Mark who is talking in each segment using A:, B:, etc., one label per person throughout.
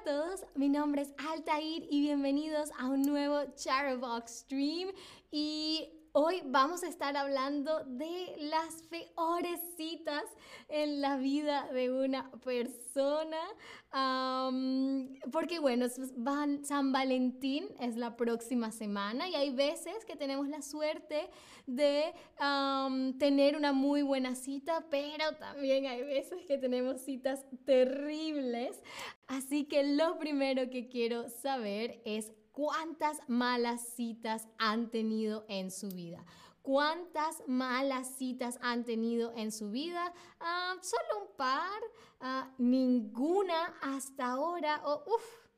A: a todos, mi nombre es Altair y bienvenidos a un nuevo Charbox Stream. Y Hoy vamos a estar hablando de las peores citas en la vida de una persona. porque bueno, San Valentín es la próxima semana y hay veces que tenemos la suerte de tener una muy buena cita, pero también hay veces que tenemos citas terribles. Así que lo primero que quiero saber es ¿Cuántas malas citas han tenido en su vida? ¿Cuántas malas citas han tenido en su vida? Ah, solo un par, ah, ninguna hasta ahora. O uff,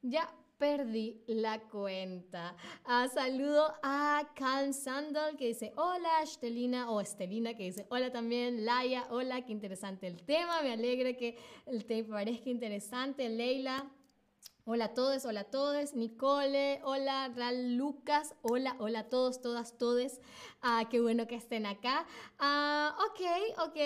A: ya perdí la cuenta. Ah, saludo a Calm Sandal que dice hola, Estelina o Estelina que dice hola también, Laia, hola, qué interesante el tema, me alegra que tema parezca interesante, Leila. Hola a todos, hola a todos, Nicole, hola Ral Lucas, hola, hola a todos, todas, todes. Ah, qué bueno que estén acá. Ah, ok, ok,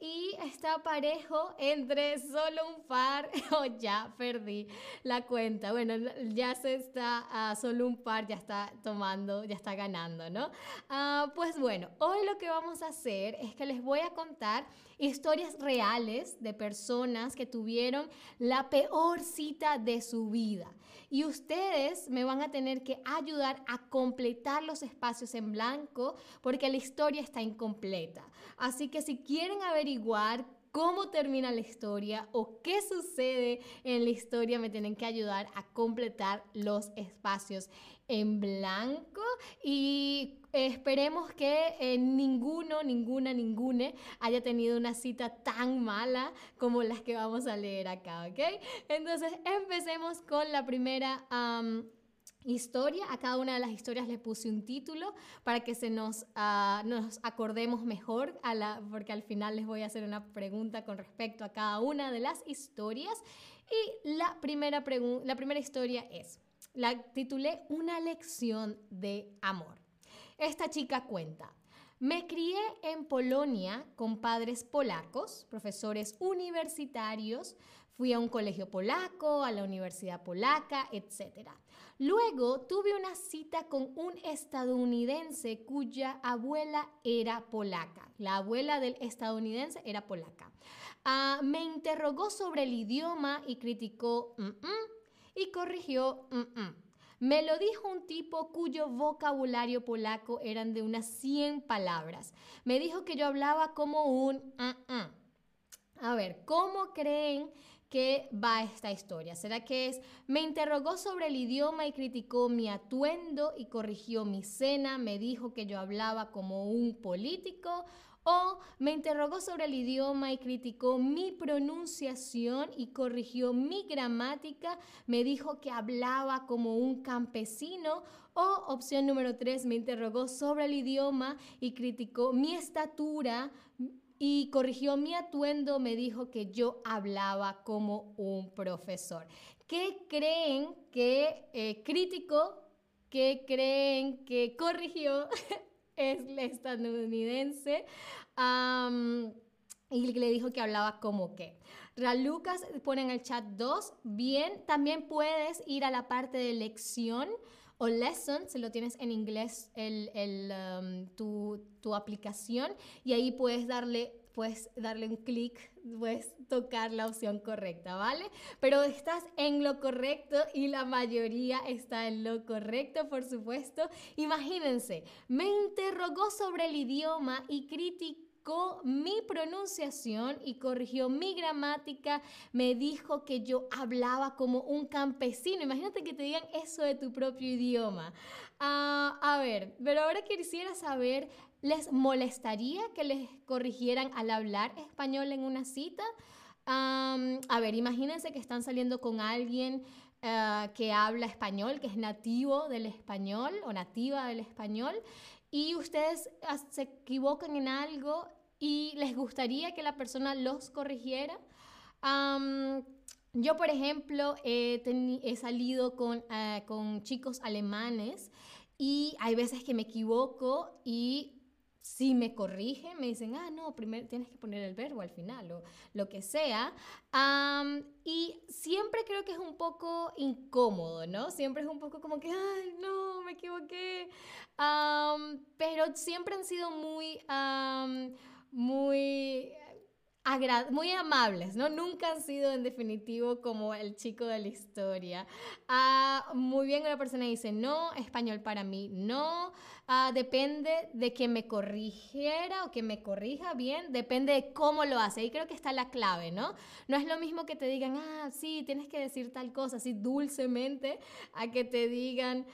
A: y está parejo entre solo un par, oh, ya perdí la cuenta. Bueno, ya se está, ah, solo un par ya está tomando, ya está ganando, ¿no? Ah, pues bueno, hoy lo que vamos a hacer es que les voy a contar historias reales de personas que tuvieron la peor cita de su vida. Y ustedes me van a tener que ayudar a completar los espacios en blanco porque la historia está incompleta. Así que si quieren averiguar cómo termina la historia o qué sucede en la historia, me tienen que ayudar a completar los espacios en blanco y esperemos que eh, ninguno, ninguna, ninguna haya tenido una cita tan mala como las que vamos a leer acá, ¿ok? Entonces empecemos con la primera historia. A cada una de las historias le puse un título para que se nos, ah, nos acordemos mejor, a la, porque al final les voy a hacer una pregunta con respecto a cada una de las historias. Y la primera, la primera historia es, la titulé Una lección de amor. Esta chica cuenta. Me crié en Polonia con padres polacos, profesores universitarios, fui a un colegio polaco, a la universidad polaca, etc. Luego tuve una cita con un estadounidense cuya abuela era polaca. La abuela del estadounidense era polaca. Ah, me interrogó sobre el idioma y criticó y corrigió me lo dijo un tipo cuyo vocabulario polaco eran de unas 100 palabras. Me dijo que yo hablaba como un... A ver, ¿cómo creen que va esta historia? ¿Será que es, me interrogó sobre el idioma y criticó mi atuendo y corrigió mi cena, me dijo que yo hablaba como un político? O me interrogó sobre el idioma y criticó mi pronunciación y corrigió mi gramática, me dijo que hablaba como un campesino. O opción número tres, me interrogó sobre el idioma y criticó mi estatura, y corrigió mi atuendo, me dijo que yo hablaba como un profesor. ¿Qué creen que eh, criticó? ¿Qué creen que corrigió? es la estadounidense. y le dijo que hablaba como que. Lucas pone en el chat 2. Bien, también puedes ir a la parte de lección o lesson, si lo tienes en inglés, el, tu, tu, aplicación, y ahí puedes darle puedes darle un clic, puedes tocar la opción correcta, ¿vale? Pero estás en lo correcto y la mayoría está en lo correcto, por supuesto. Imagínense, me interrogó sobre el idioma y criticó mi pronunciación y corrigió mi gramática, me dijo que yo hablaba como un campesino. Imagínate que te digan eso de tu propio idioma. Ah, a ver, pero ahora quisiera saber ¿Les molestaría que les corrigieran al hablar español en una cita? a ver, imagínense que están saliendo con alguien eh, que habla español, que es nativo del español o nativa del español, y ustedes ah, se equivocan en algo y les gustaría que la persona los corrigiera. yo, por ejemplo, he, salido con, eh, con chicos alemanes y hay veces que me equivoco y si me corrigen, me dicen, ah, no, primero tienes que poner el verbo al final o lo que sea. y siempre creo que es un poco incómodo, ¿no? Siempre es un poco como que, ay, no, me equivoqué. pero siempre han sido muy, muy muy amables, ¿no? Nunca han sido en definitivo como el chico de la historia. Ah, muy bien, una persona dice, no, español para mí, no. Ah, depende de que me corrigiera o que me corrija bien, depende de cómo lo hace. Ahí creo que está la clave, ¿no? No es lo mismo que te digan, ah, sí, tienes que decir tal cosa, así dulcemente, a que te digan...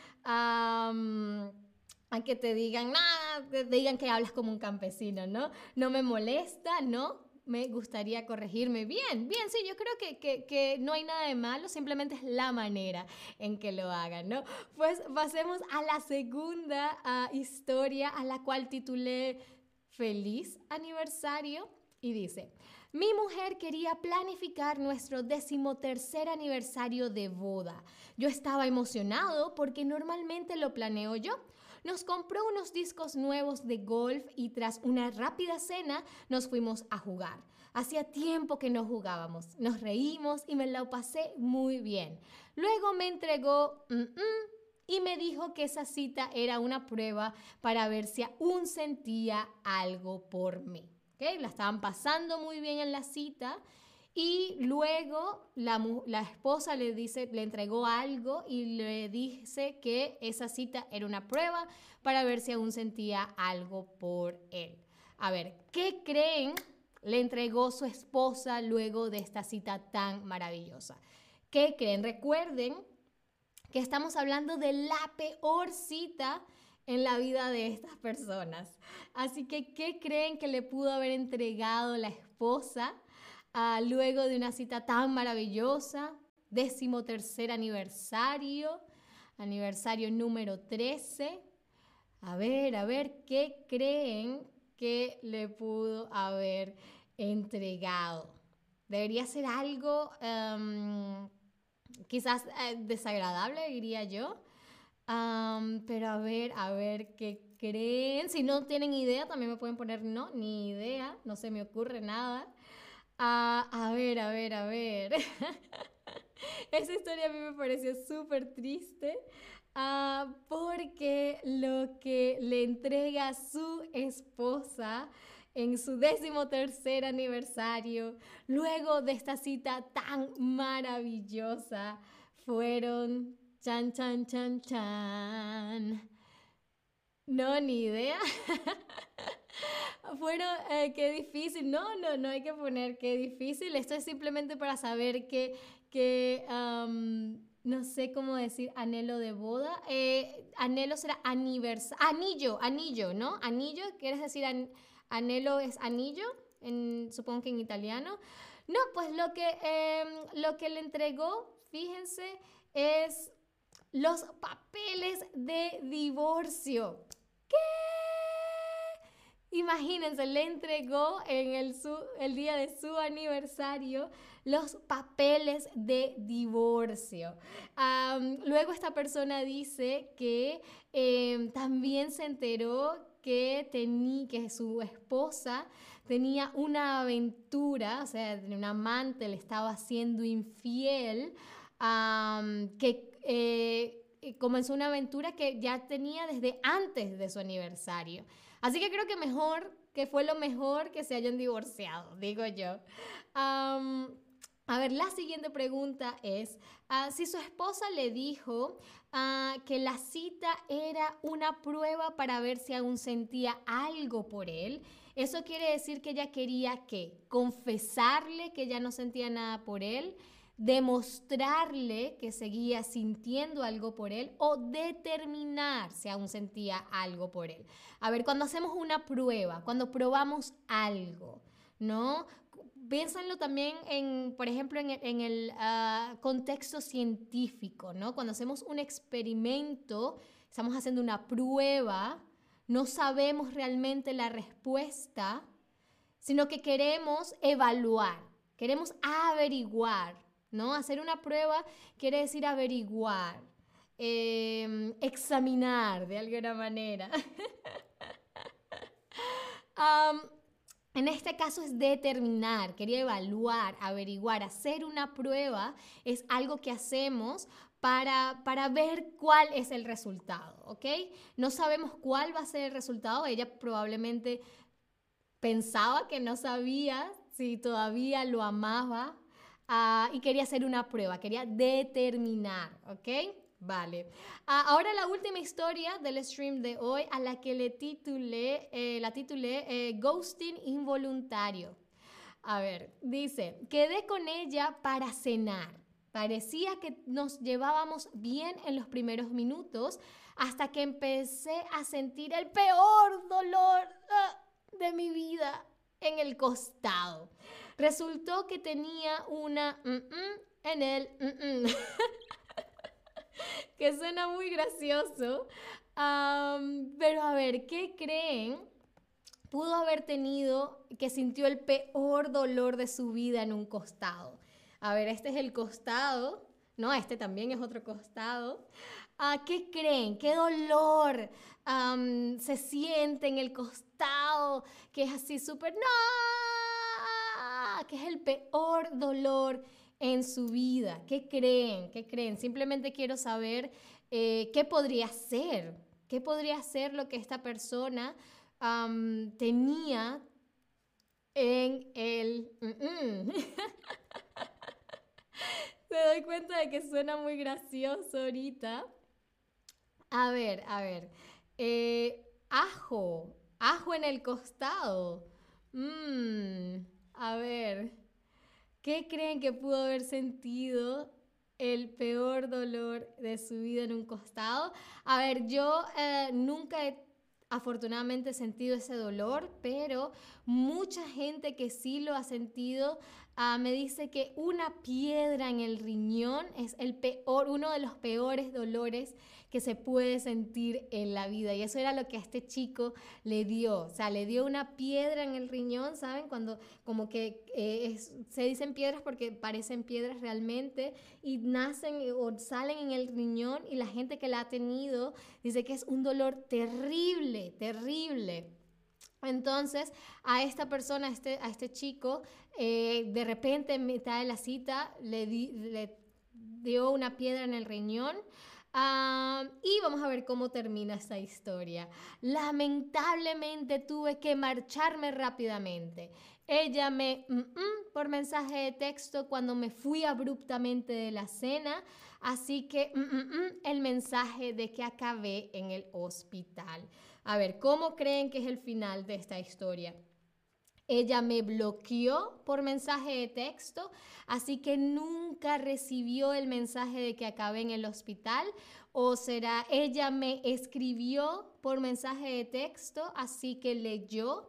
A: a que te digan, nada, te digan que hablas como un campesino, ¿no? No me molesta, ¿no? me gustaría corregirme. Bien, bien, sí, yo creo que, no hay nada de malo, simplemente es la manera en que lo hagan, ¿no? Pues pasemos a la segunda historia a la cual titulé Feliz aniversario y dice, mi mujer quería planificar nuestro decimotercer aniversario de boda. Yo estaba emocionado porque normalmente lo planeo yo nos compró unos discos nuevos de golf y tras una rápida cena nos fuimos a jugar. Hacía tiempo que no jugábamos, nos reímos y me la pasé muy bien. Luego me entregó y me dijo que esa cita era una prueba para ver si aún sentía algo por mí. ¿Okay? La estaban pasando muy bien en la cita y luego la, la, esposa le dice, le entregó algo y le dice que esa cita era una prueba para ver si aún sentía algo por él. A ver, ¿qué creen le entregó su esposa luego de esta cita tan maravillosa? ¿Qué creen? Recuerden que estamos hablando de la peor cita en la vida de estas personas. Así que, ¿qué creen que le pudo haber entregado la esposa luego de una cita tan maravillosa, décimo tercer aniversario, aniversario número 13. A ver, a ver, ¿qué creen que le pudo haber entregado? Debería ser algo em, quizás eh, desagradable, diría yo. pero a ver, a ver qué creen. Si no tienen idea, también me pueden poner no, ni idea, no se me ocurre nada. Ah, a ver, a ver, a ver. Esa historia a mí me pareció súper triste ah, porque lo que le entrega su esposa en su décimo tercer aniversario, luego de esta cita tan maravillosa, fueron chan, chan, chan, chan. No, ni idea. Fueron, eh, qué difícil. No, no, no hay que poner qué difícil. Esto es simplemente para saber que, que no sé cómo decir anhelo de boda. Eh, anhelo será aniversario. Anillo, anillo, ¿no? Anillo, ¿quieres decir anhelo es anillo? Supongo que en italiano. No, pues lo que, em, lo que le entregó, fíjense, es los papeles de divorcio. ¿Qué? Imagínense, le entregó en el, el día de su aniversario los papeles de divorcio. luego esta persona dice que em, también se enteró que, que su esposa tenía una aventura, o sea, un amante le estaba haciendo infiel, que eh, comenzó una aventura que ya tenía desde antes de su aniversario. Así que creo que mejor, que fue lo mejor que se hayan divorciado, digo yo. a ver, la siguiente pregunta es, ah, si su esposa le dijo ah, que la cita era una prueba para ver si aún sentía algo por él, eso quiere decir que ella quería que confesarle que ya no sentía nada por él, demostrarle que seguía sintiendo algo por él o determinar si aún sentía algo por él. A ver, cuando hacemos una prueba, cuando probamos algo, ¿no? Piénsenlo también en, por ejemplo, en el, ah, contexto científico, ¿no? Cuando hacemos un experimento, estamos haciendo una prueba, no sabemos realmente la respuesta, sino que queremos evaluar, queremos averiguar, ¿no? Hacer una prueba quiere decir averiguar, em, examinar de alguna manera. en este caso es determinar, quería evaluar, averiguar, hacer una prueba es algo que hacemos para, para, ver cuál es el resultado, ¿ok? No sabemos cuál va a ser el resultado, ella probablemente pensaba que no sabía si todavía lo amaba ah, y quería hacer una prueba, quería determinar, ¿ok? Vale. Ah, ahora la última historia del stream de hoy a la que le titulé, eh, la titulé eh, Ghosting involuntario. A ver, dice, quedé con ella para cenar. Parecía que nos llevábamos bien en los primeros minutos hasta que empecé a sentir el peor dolor ah, de mi vida en el costado. Resultó que tenía una en el que suena muy gracioso. pero a ver, ¿qué creen? Pudo haber tenido que sintió el peor dolor de su vida en un costado. A ver, este es el costado, no, este también es otro costado. ¿A ¿Qué creen? ¿Qué dolor se siente en el costado? Que es así súper, no, que es el peor dolor en su vida. ¿Qué creen? ¿Qué creen? Simplemente quiero saber eh, qué podría ser, qué podría ser lo que esta persona tenía en el... Me doy cuenta de que suena muy gracioso ahorita. A ver, a ver. Eh, ajo, ajo en el costado. Mmm, a ver. ¿Qué creen que pudo haber sentido el peor dolor de su vida en un costado? A ver, yo eh, nunca he afortunadamente sentido ese dolor, pero mucha gente que sí lo ha sentido Ah, me dice que una piedra en el riñón es el peor, uno de los peores dolores que se puede sentir en la vida. Y eso era lo que a este chico le dio. O sea, le dio una piedra en el riñón, ¿saben? Cuando como que eh, se dicen piedras porque parecen piedras realmente y nacen o salen en el riñón y la gente que la ha tenido dice que es un dolor terrible, terrible. Entonces, a esta persona, a este, este chico, eh, de repente en mitad de la cita le, dio una piedra en el riñón. Ah, y vamos a ver cómo termina esta historia. Lamentablemente tuve que marcharme rápidamente. Ella me mm, mm, por mensaje de texto cuando me fui abruptamente de la cena, así que mm, el mensaje de que acabé en el hospital. A ver, ¿cómo creen que es el final de esta historia? Ella me bloqueó por mensaje de texto, así que nunca recibió el mensaje de que acabé en el hospital. O será, ella me escribió por mensaje de texto, así que leyó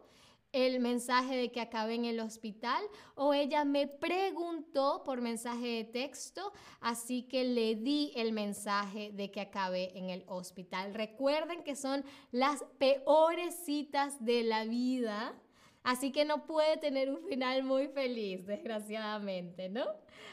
A: el mensaje de que acabé en el hospital o ella me preguntó por mensaje de texto, así que le di el mensaje de que acabé en el hospital. Recuerden que son las peores citas de la vida, así que no puede tener un final muy feliz, desgraciadamente, ¿no?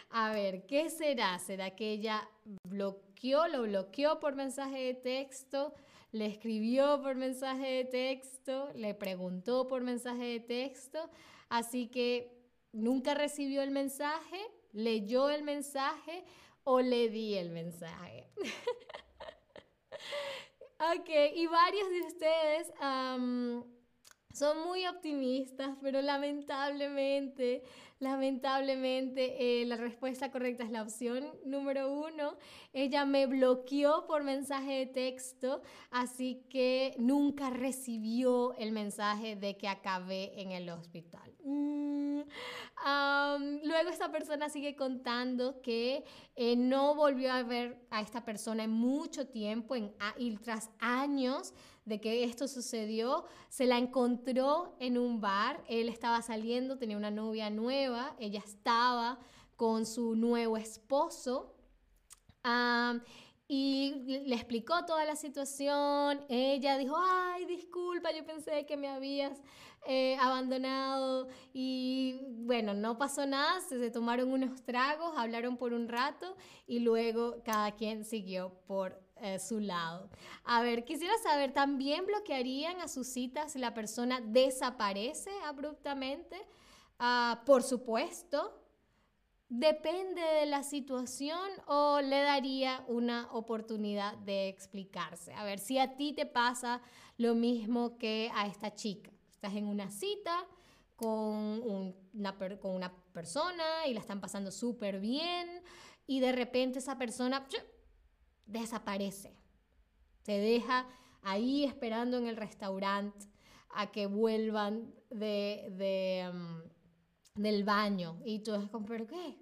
A: A ver, ¿qué será? ¿Será que ella bloqueó, lo bloqueó por mensaje de texto? Le escribió por mensaje de texto, le preguntó por mensaje de texto, así que nunca recibió el mensaje, leyó el mensaje o le di el mensaje. ok, y varios de ustedes son muy optimistas, pero lamentablemente Lamentablemente, eh, la respuesta correcta es la opción número uno. Ella me bloqueó por mensaje de texto, así que nunca recibió el mensaje de que acabé en el hospital. Mm, luego esta persona sigue contando que eh, no volvió a ver a esta persona en mucho tiempo y tras años de que esto sucedió, se la encontró en un bar, él estaba saliendo, tenía una novia nueva, ella estaba con su nuevo esposo. y le explicó toda la situación. Ella dijo, ay, disculpa, yo pensé que me habías eh, abandonado. Y bueno, no pasó nada, se, tomaron unos tragos, hablaron por un rato y luego cada quien siguió por eh, su lado. A ver, quisiera saber, ¿también bloquearían a sus citas si la persona desaparece abruptamente? Ah, por supuesto. Depende de la situación o le daría una oportunidad de explicarse. A ver, si a ti te pasa lo mismo que a esta chica. Estás en una cita con, una, con una persona y la están pasando súper bien y de repente esa persona desaparece. Se deja ahí esperando en el restaurante a que vuelvan de, mm, del baño. Y tú es como, ¿pero qué?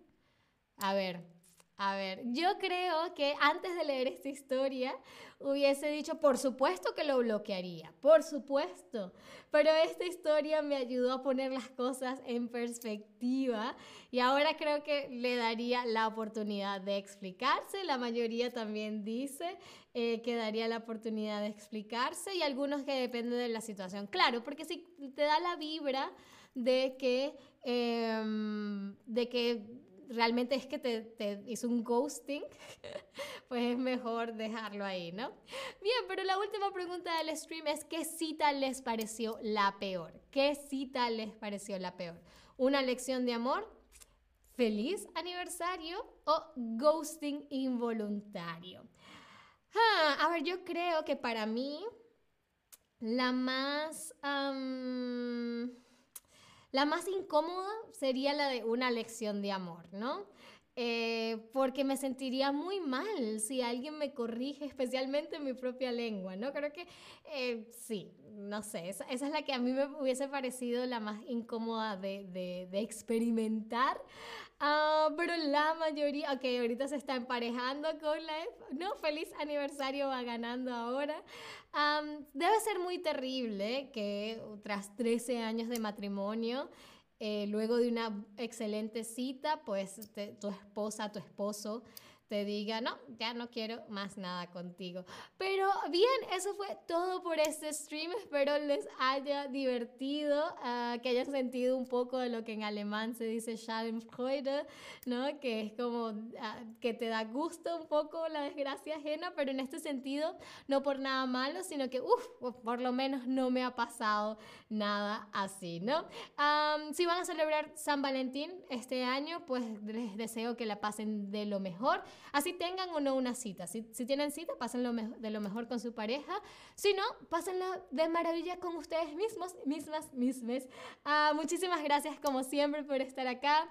A: A ver, a ver, yo creo que antes de leer esta historia hubiese dicho, por supuesto que lo bloquearía, por supuesto, pero esta historia me ayudó a poner las cosas en perspectiva y ahora creo que le daría la oportunidad de explicarse, la mayoría también dice eh, que daría la oportunidad de explicarse y algunos que dependen de la situación, claro, porque si te da la vibra de que, em, de que realmente es que te, hizo un ghosting, pues es mejor dejarlo ahí, ¿no? Bien, pero la última pregunta del stream es, ¿qué cita les pareció la peor? ¿Qué cita les pareció la peor? ¿Una lección de amor? ¿Feliz aniversario? ¿O ghosting involuntario? Ah, a ver, yo creo que para mí la más... La más incómoda sería la de una lección de amor, ¿no? Eh, porque me sentiría muy mal si alguien me corrige, especialmente en mi propia lengua, ¿no? Creo que eh, sí, no sé, esa, es la que a mí me hubiese parecido la más incómoda de, experimentar. Pero la mayoría, ok, ahorita se está emparejando con la... No, feliz aniversario va ganando ahora. debe ser muy terrible que tras 13 años de matrimonio, eh, luego de una excelente cita, pues tu esposa, tu esposo te diga, no, ya no quiero más nada contigo. Pero bien, eso fue todo por este stream. Espero les haya divertido, ah, que hayan sentido un poco de lo que en alemán se dice Schadenfreude, ¿no? Que es como ah, que te da gusto un poco la desgracia ajena, pero en este sentido, no por nada malo, sino que, uff, por lo menos no me ha pasado nada así, ¿no? si van a celebrar San Valentín este año, pues les deseo que la pasen de lo mejor. Así tengan o no una cita. Si, tienen cita, pásenlo de lo mejor con su pareja. Si no, pásenlo de maravilla con ustedes mismos, mismas, mismes. Ah, muchísimas gracias como siempre por estar acá.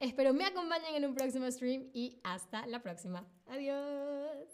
A: Espero me acompañen en un próximo stream y hasta la próxima. Adiós.